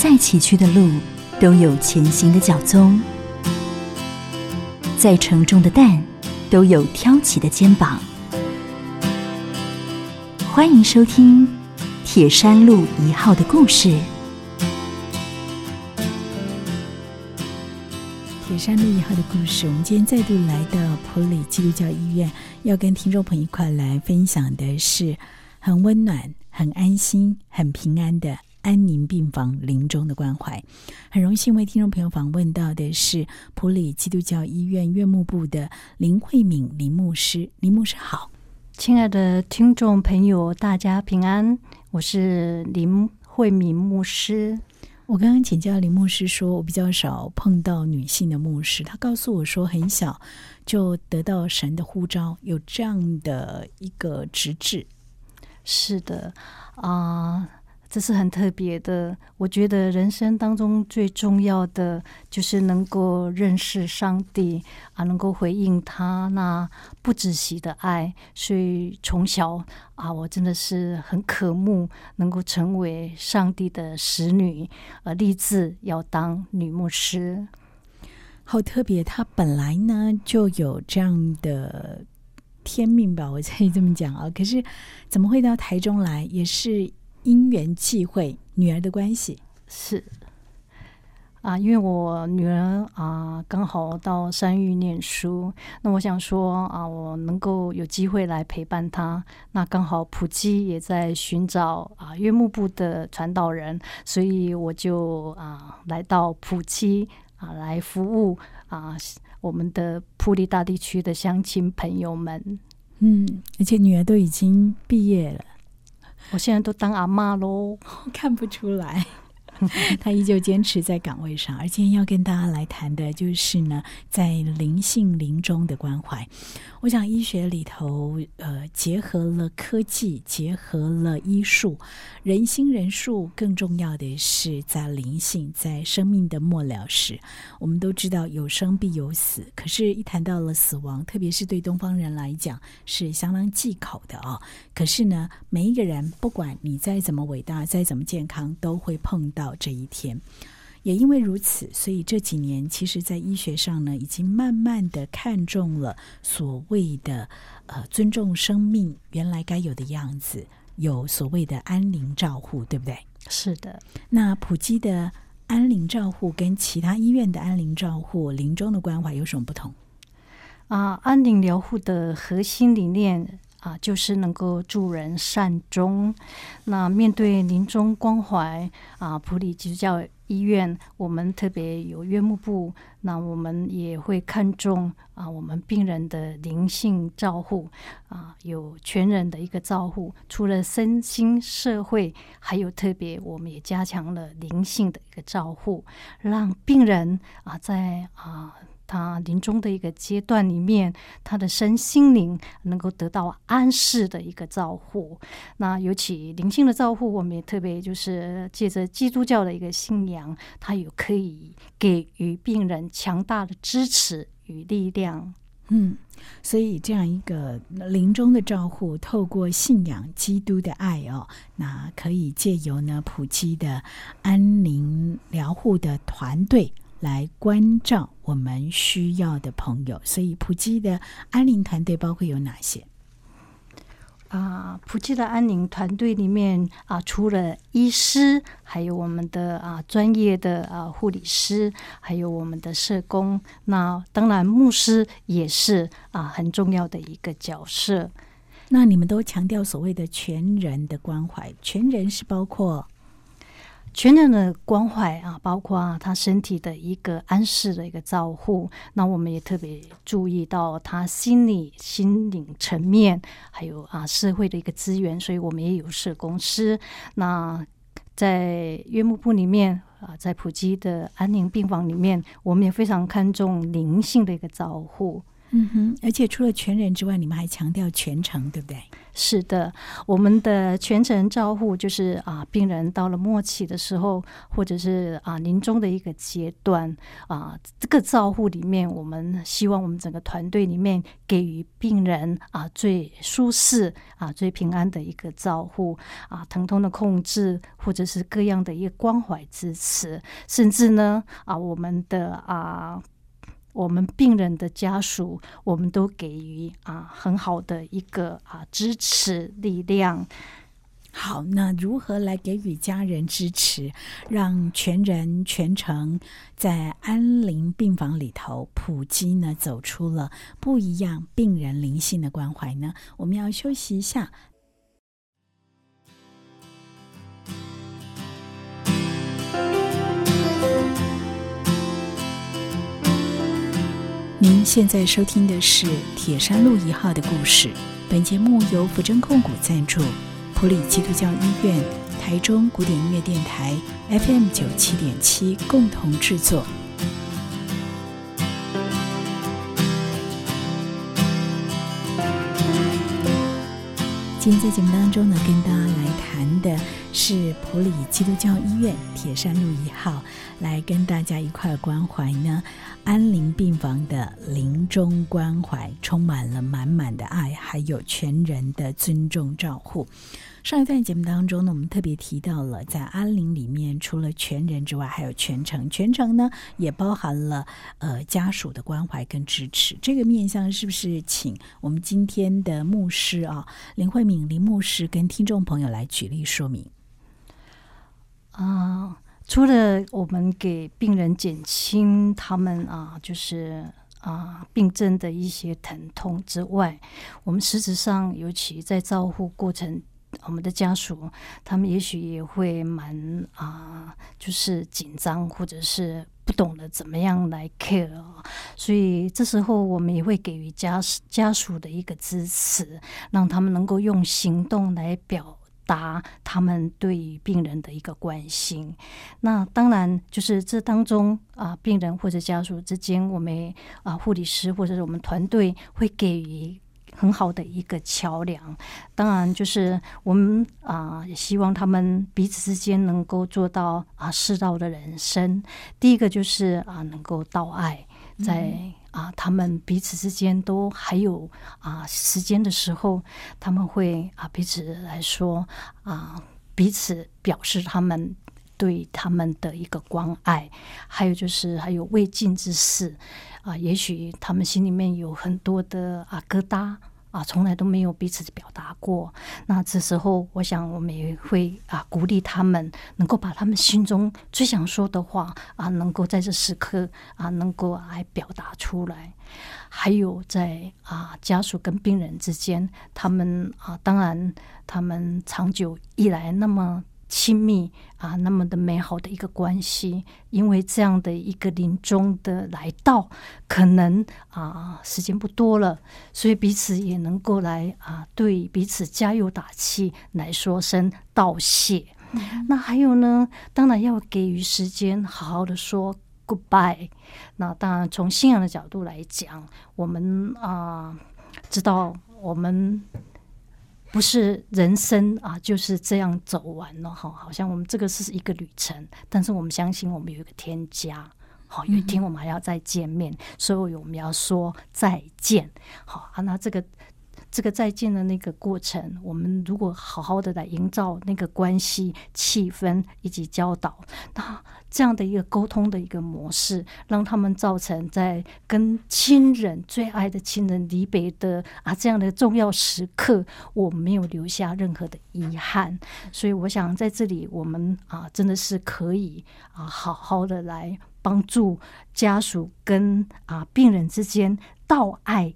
再崎岖的路，都有前行的脚踪；再沉重的担，都有挑起的肩膀。欢迎收听《铁山路一号》的故事。铁山路一号的故事，我们今天再度来到普里基督教医院，要跟听众朋友一块来分享的是很温暖、很安心、很平安的安宁病房临终的关怀。很荣幸为听众朋友访问到的是普里基督教医院院牧部的林慧敏林牧师。林牧师好，亲爱的听众朋友，大家平安，我是林慧敏牧师。我刚刚请教林牧师说，我比较少碰到女性的牧师。他告诉我说，很小就得到神的呼召，有这样的一个职志。是的，啊。这是很特别的，我觉得人生当中最重要的就是能够认识上帝啊，能够回应他那不止息的爱。所以从小啊，我真的是很渴慕能够成为上帝的使女，而立志要当女牧师。好特别，他本来呢就有这样的天命吧，我可以这么讲啊。可是怎么会到台中来，也是。因缘际会，女儿的关系是啊，因为我女儿啊刚好到山域念书，那我想说啊，我能够有机会来陪伴她。那刚好普基也在寻找啊岳幕部的传道人，所以我就啊来到普基啊来服务啊我们的普利大地区的乡亲朋友们。嗯，而且女儿都已经毕业了。我现在都当阿妈喽，看不出来。他依旧坚持在岗位上，而今天要跟大家来谈的就是呢，在灵性临终的关怀。我想医学里头，呃，结合了科技，结合了医术，人心人术，更重要的是在灵性，在生命的末了时，我们都知道有生必有死，可是，一谈到了死亡，特别是对东方人来讲，是相当忌口的啊。可是呢，每一个人，不管你再怎么伟大，再怎么健康，都会碰到。这一天，也因为如此，所以这几年，其实，在医学上呢，已经慢慢的看重了所谓的呃尊重生命原来该有的样子，有所谓的安宁照护，对不对？是的。那普及的安宁照护跟其他医院的安宁照护、临终的关怀有什么不同？啊，安宁疗护的核心理念。啊，就是能够助人善终。那面对临终关怀啊，普里基督教医院，我们特别有院牧部，那我们也会看重啊，我们病人的灵性照护啊，有全人的一个照护。除了身心社会，还有特别，我们也加强了灵性的一个照护，让病人啊，在啊。临终的一个阶段里面，他的身心灵能够得到安适的一个照护。那尤其灵性的照护，我们也特别就是借着基督教的一个信仰，它有可以给予病人强大的支持与力量。嗯，所以这样一个临终的照护，透过信仰基督的爱哦，那可以借由呢普及的安宁疗护的团队。来关照我们需要的朋友，所以普吉的安宁团队包括有哪些？啊，普吉的安宁团队里面啊，除了医师，还有我们的啊专业的啊护理师，还有我们的社工。那当然，牧师也是啊很重要的一个角色。那你们都强调所谓的全人的关怀，全人是包括。全人的关怀啊，包括他身体的一个安适的一个照护，那我们也特别注意到他心理、心灵层面，还有啊社会的一个资源，所以我们也有社公司。那在约幕部里面啊，在普及的安宁病房里面，我们也非常看重灵性的一个照护。嗯哼，而且除了全人之外，你们还强调全程，对不对？是的，我们的全程照护就是啊，病人到了末期的时候，或者是啊临终的一个阶段啊，这个照护里面，我们希望我们整个团队里面给予病人啊最舒适啊最平安的一个照护啊，疼痛的控制，或者是各样的一个关怀支持，甚至呢啊我们的啊。我们病人的家属，我们都给予啊很好的一个啊支持力量。好，那如何来给予家人支持，让全人全程在安宁病房里头普及呢？走出了不一样病人灵性的关怀呢？我们要休息一下。您现在收听的是铁山路一号的故事。本节目由福珍控股赞助，普里基督教医院、台中古典音乐电台 FM 九七点七共同制作。今天在节目当中呢，跟大家来谈的是普里基督教医院铁山路一号，来跟大家一块关怀呢。安宁病房的临终关怀充满了满满的爱，还有全人的尊重照护。上一段节目当中呢，我们特别提到了，在安宁里面，除了全人之外，还有全程。全程呢，也包含了呃家属的关怀跟支持。这个面向是不是请我们今天的牧师啊林慧敏林牧师跟听众朋友来举例说明？啊。除了我们给病人减轻他们啊，就是啊病症的一些疼痛之外，我们实质上，尤其在照护过程，我们的家属他们也许也会蛮啊，就是紧张或者是不懂得怎么样来 care，所以这时候我们也会给予家家属的一个支持，让他们能够用行动来表。达他们对于病人的一个关心，那当然就是这当中啊，病人或者家属之间，我们啊护理师或者是我们团队会给予很好的一个桥梁。当然，就是我们啊，也希望他们彼此之间能够做到啊，世道的人生。第一个就是啊，能够道爱在。啊，他们彼此之间都还有啊时间的时候，他们会啊彼此来说啊彼此表示他们对他们的一个关爱，还有就是还有未尽之事啊，也许他们心里面有很多的啊疙瘩。啊，从来都没有彼此表达过。那这时候，我想我们也会啊鼓励他们，能够把他们心中最想说的话啊，能够在这时刻啊，能够来表达出来。还有在啊家属跟病人之间，他们啊，当然他们长久以来那么。亲密啊，那么的美好的一个关系，因为这样的一个临终的来到，可能啊时间不多了，所以彼此也能够来啊对彼此加油打气，来说声道谢。那还有呢，当然要给予时间，好好的说 goodbye。那当然从信仰的角度来讲，我们啊知道我们。不是人生啊，就是这样走完了哈。好像我们这个是一个旅程，但是我们相信我们有一个添加。好，有一天我们还要再见面，所以我们要说再见。好啊，那这个这个再见的那个过程，我们如果好好的来营造那个关系气氛以及教导，那。这样的一个沟通的一个模式，让他们造成在跟亲人最爱的亲人离别的啊这样的重要时刻，我没有留下任何的遗憾。所以，我想在这里，我们啊真的是可以啊好好的来帮助家属跟啊病人之间道爱、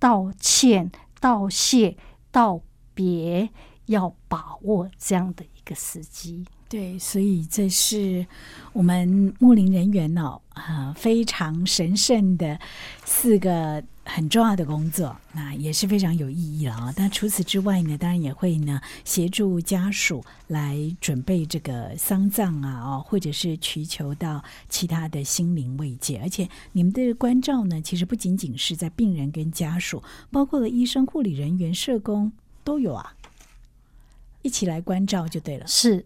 道歉、道谢、道别，要把握这样的一个时机。对，所以这是我们牧灵人员哦，啊，非常神圣的四个很重要的工作，那也是非常有意义了啊。但除此之外呢，当然也会呢协助家属来准备这个丧葬啊，哦，或者是祈求到其他的心灵慰藉。而且你们的关照呢，其实不仅仅是在病人跟家属，包括了医生、护理人员、社工都有啊，一起来关照就对了。是。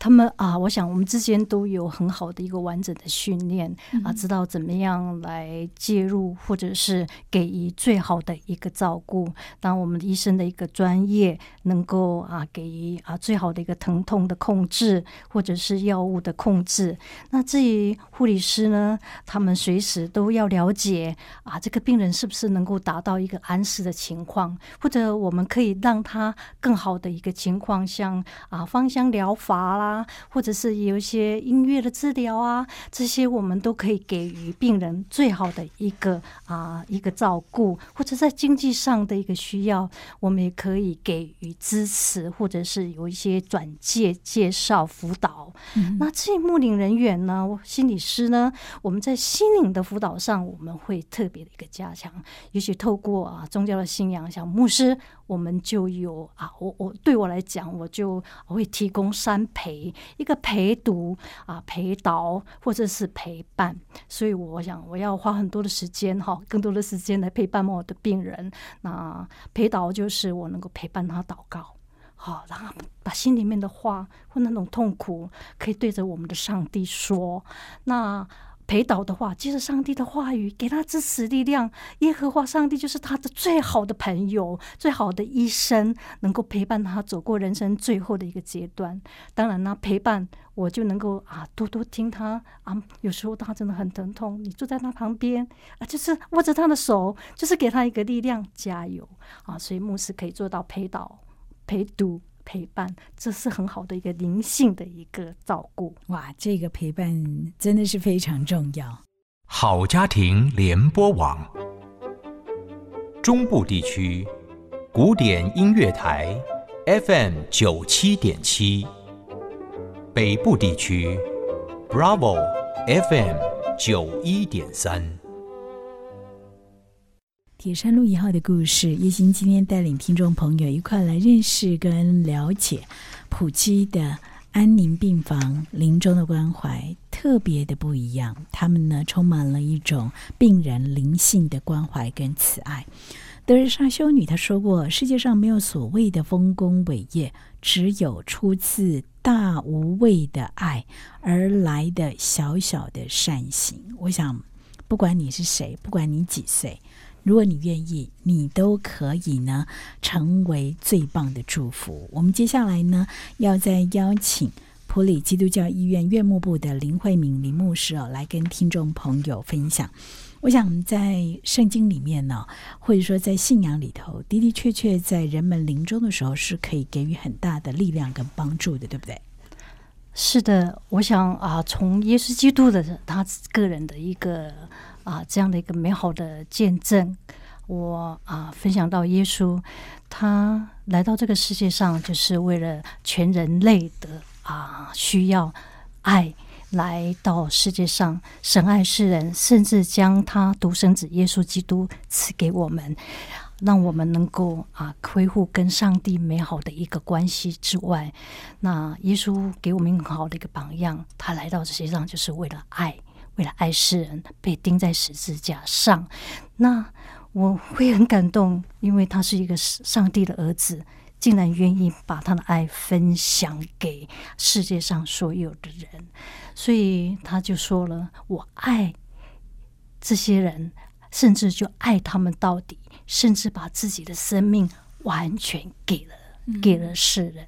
他们啊，我想我们之间都有很好的一个完整的训练啊，知道怎么样来介入，或者是给予最好的一个照顾。当我们医生的一个专业能够啊，给予啊最好的一个疼痛的控制，或者是药物的控制。那至于护理师呢，他们随时都要了解啊，这个病人是不是能够达到一个安适的情况，或者我们可以让他更好的一个情况，像啊芳香疗法啦。啊，或者是有一些音乐的治疗啊，这些我们都可以给予病人最好的一个啊一个照顾，或者在经济上的一个需要，我们也可以给予支持，或者是有一些转介、介绍、辅导。那至于牧领人员呢，心理师呢，我们在心灵的辅导上，我们会特别的一个加强，也许透过啊宗教的信仰，像牧师。我们就有啊，我我对我来讲，我就会提供三一个陪读啊，陪导或者是陪伴。所以我想，我要花很多的时间哈，更多的时间来陪伴我的病人。那陪导就是我能够陪伴他祷告，好，让他把心里面的话或那种痛苦，可以对着我们的上帝说。那陪导的话，接着上帝的话语，给他支持力量。耶和华上帝就是他的最好的朋友，最好的医生，能够陪伴他走过人生最后的一个阶段。当然呢，陪伴我就能够啊，多多听他啊。有时候他真的很疼痛，你坐在他旁边啊，就是握着他的手，就是给他一个力量，加油啊。所以牧师可以做到陪导、陪读。陪伴，这是很好的一个灵性的一个照顾。哇，这个陪伴真的是非常重要。好家庭联播网，中部地区古典音乐台 FM 九七点七，北部地区 Bravo FM 九一点三。铁山路一号的故事，叶欣今天带领听众朋友一块来认识跟了解普基的安宁病房临终的关怀，特别的不一样。他们呢，充满了一种病人灵性的关怀跟慈爱。德瑞莎修女她说过：“世界上没有所谓的丰功伟业，只有出自大无畏的爱而来的小小的善行。”我想，不管你是谁，不管你几岁。如果你愿意，你都可以呢，成为最棒的祝福。我们接下来呢，要再邀请普里基督教医院院牧部的林慧敏林牧师哦，来跟听众朋友分享。我想在圣经里面呢，或者说在信仰里头，的的确确在人们临终的时候，是可以给予很大的力量跟帮助的，对不对？是的，我想啊，从耶稣基督的他个人的一个。啊，这样的一个美好的见证，我啊分享到耶稣，他来到这个世界上，就是为了全人类的啊需要爱，来到世界上，神爱世人，甚至将他独生子耶稣基督赐给我们，让我们能够啊恢复跟上帝美好的一个关系之外，那耶稣给我们很好的一个榜样，他来到世界上就是为了爱。为了爱世人，被钉在十字架上，那我会很感动，因为他是一个上帝的儿子，竟然愿意把他的爱分享给世界上所有的人，所以他就说了：“我爱这些人，甚至就爱他们到底，甚至把自己的生命完全给了给了世人。”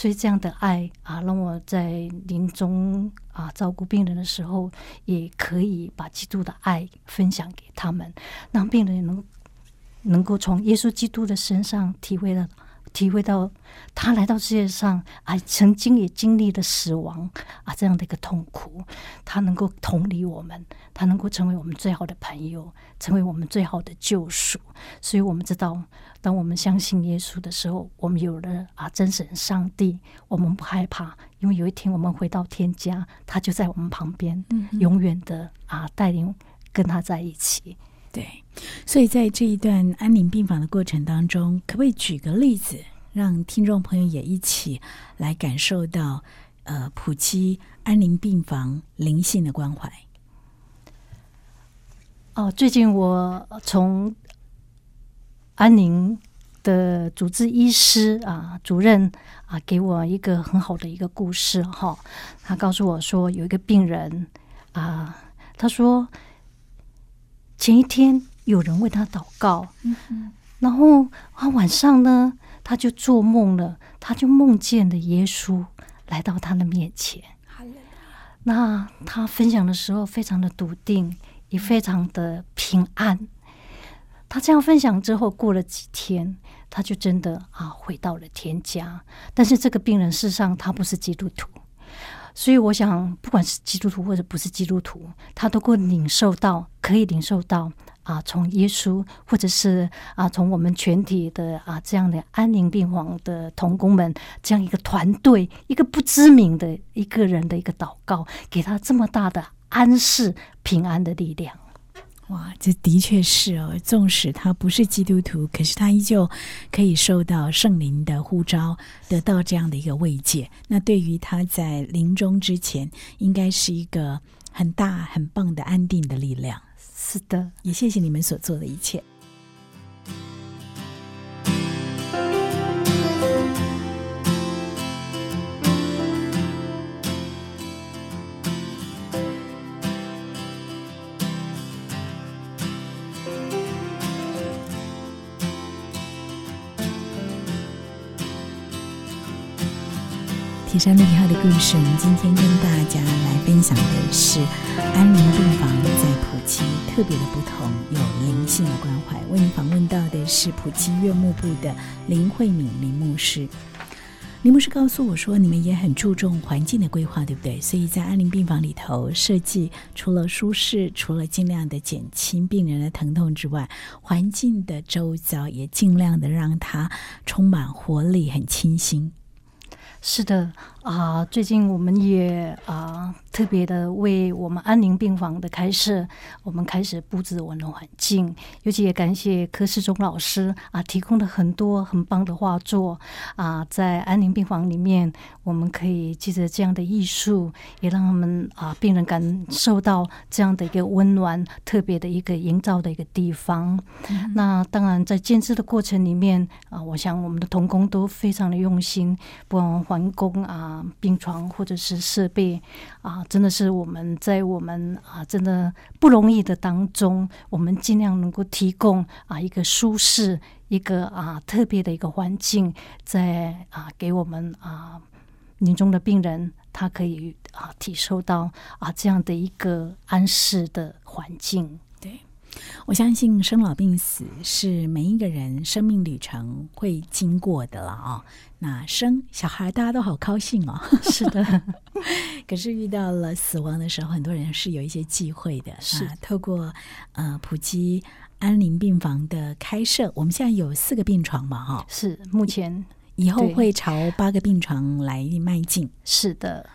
所以这样的爱啊，让我在临终啊照顾病人的时候，也可以把基督的爱分享给他们，让病人能能够从耶稣基督的身上体会到体会到他来到世界上啊，曾经也经历了死亡啊这样的一个痛苦，他能够同理我们，他能够成为我们最好的朋友，成为我们最好的救赎。所以我们知道，当我们相信耶稣的时候，我们有了啊真神上帝，我们不害怕，因为有一天我们回到天家，他就在我们旁边，永远的啊带领跟他在一起。对，所以在这一段安宁病房的过程当中，可不可以举个例子，让听众朋友也一起来感受到呃普基安宁病房灵性的关怀？哦，最近我从安宁的主治医师啊主任啊给我一个很好的一个故事哈，他告诉我说有一个病人啊，他说。前一天有人为他祷告，然后他晚上呢，他就做梦了，他就梦见了耶稣来到他的面前。那他分享的时候非常的笃定，也非常的平安。他这样分享之后，过了几天，他就真的啊回到了天家。但是这个病人事实上他不是基督徒。所以，我想，不管是基督徒或者不是基督徒，他都够领受到，可以领受到啊，从耶稣，或者是啊，从我们全体的啊这样的安宁病房的童工们这样一个团队，一个不知名的一个人的一个祷告，给他这么大的安适、平安的力量。哇，这的确是哦。纵使他不是基督徒，可是他依旧可以受到圣灵的呼召，得到这样的一个慰藉。那对于他在临终之前，应该是一个很大、很棒的安定的力量。是的，也谢谢你们所做的一切。铁山路一号的故事，我们今天跟大家来分享的是安宁病房在普吉特别的不同，有灵性的关怀。为您访问到的是普吉岳幕部的林慧敏林牧师。林牧师告诉我说，你们也很注重环境的规划，对不对？所以在安宁病房里头设计，除了舒适，除了尽量的减轻病人的疼痛之外，环境的周遭也尽量的让它充满活力，很清新。是的啊，最近我们也啊特别的为我们安宁病房的开设，我们开始布置我们的环境，尤其也感谢柯世忠老师啊提供了很多很棒的画作啊，在安宁病房里面，我们可以借着这样的艺术，也让他们啊病人感受到这样的一个温暖，特别的一个营造的一个地方。那当然在建设的过程里面啊，我想我们的童工都非常的用心，不管。环工啊，病床或者是设备啊，真的是我们在我们啊，真的不容易的当中，我们尽量能够提供啊一个舒适、一个啊特别的一个环境，在啊给我们啊临终的病人，他可以啊体受到啊这样的一个安适的环境。我相信生老病死是每一个人生命旅程会经过的了啊。那生小孩大家都好高兴哦，是的。可是遇到了死亡的时候，很多人是有一些忌讳的。是透过呃普及安宁病房的开设，我们现在有四个病床嘛，哈。是目前以后会朝八个病床来迈进。是的。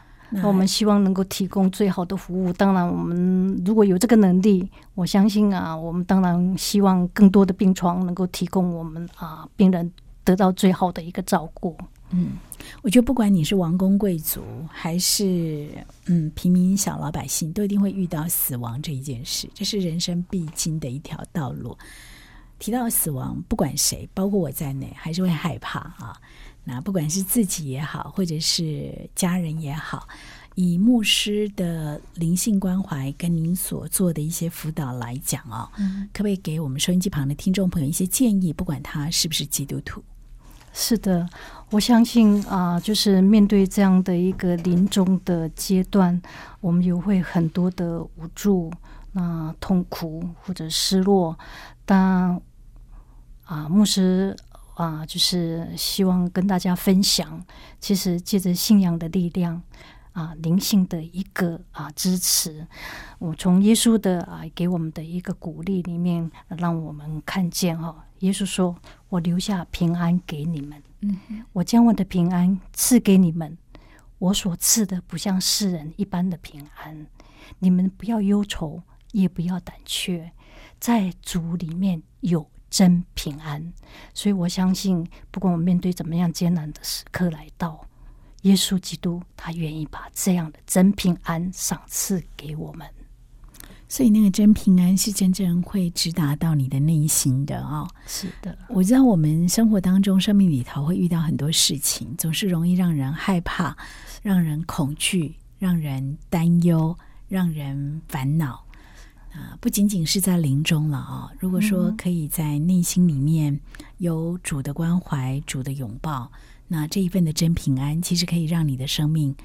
我们希望能够提供最好的服务。当然，我们如果有这个能力，我相信啊，我们当然希望更多的病床能够提供我们啊病人得到最好的一个照顾。嗯，我觉得不管你是王公贵族还是嗯平民小老百姓，都一定会遇到死亡这一件事，这是人生必经的一条道路。提到死亡，不管谁，包括我在内，还是会害怕啊。那不管是自己也好，或者是家人也好，以牧师的灵性关怀跟您所做的一些辅导来讲哦，可不可以给我们收音机旁的听众朋友一些建议？不管他是不是基督徒，是的，我相信啊，就是面对这样的一个临终的阶段，我们也会很多的无助、那痛苦或者失落，但啊，牧师。啊，就是希望跟大家分享，其实借着信仰的力量啊，灵性的一个啊支持，我从耶稣的啊给我们的一个鼓励里面，让我们看见哈，耶稣说：“我留下平安给你们，嗯，我将我的平安赐给你们，我所赐的不像世人一般的平安，你们不要忧愁，也不要胆怯，在主里面有。”真平安，所以我相信，不管我们面对怎么样艰难的时刻来到，耶稣基督他愿意把这样的真平安赏赐给我们。所以那个真平安是真正会直达到你的内心的啊！是的，我知道我们生活当中、生命里头会遇到很多事情，总是容易让人害怕、让人恐惧、让人担忧、让人烦恼。啊，不仅仅是在临终了啊！如果说可以在内心里面有主的关怀、主的拥抱，那这一份的真平安，其实可以让你的生命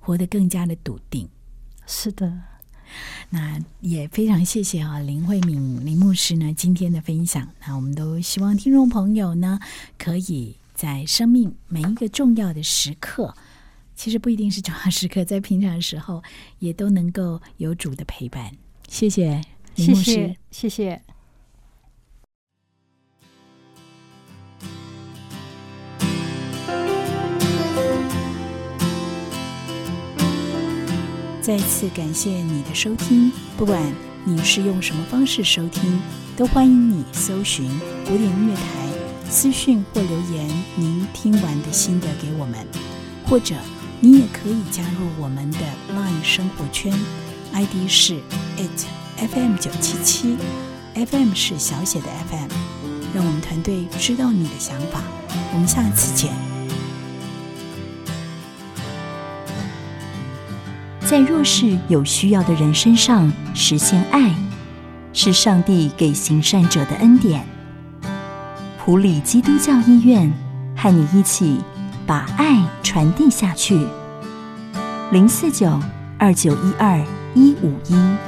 活得更加的笃定。是的，那也非常谢谢啊，林慧敏林牧师呢今天的分享。那我们都希望听众朋友呢，可以在生命每一个重要的时刻，其实不一定是重要时刻，在平常的时候，也都能够有主的陪伴。谢谢，谢谢，谢谢。再次感谢你的收听，不管你是用什么方式收听，都欢迎你搜寻古典音乐台私讯或留言，您听完的心得给我们，或者你也可以加入我们的 LINE 生活圈。ID 是 it FM 九七七，FM 是小写的 FM，让我们团队知道你的想法。我们下次见。在弱势有需要的人身上实现爱，是上帝给行善者的恩典。普里基督教医院和你一起把爱传递下去。零四九二九一二。一五一。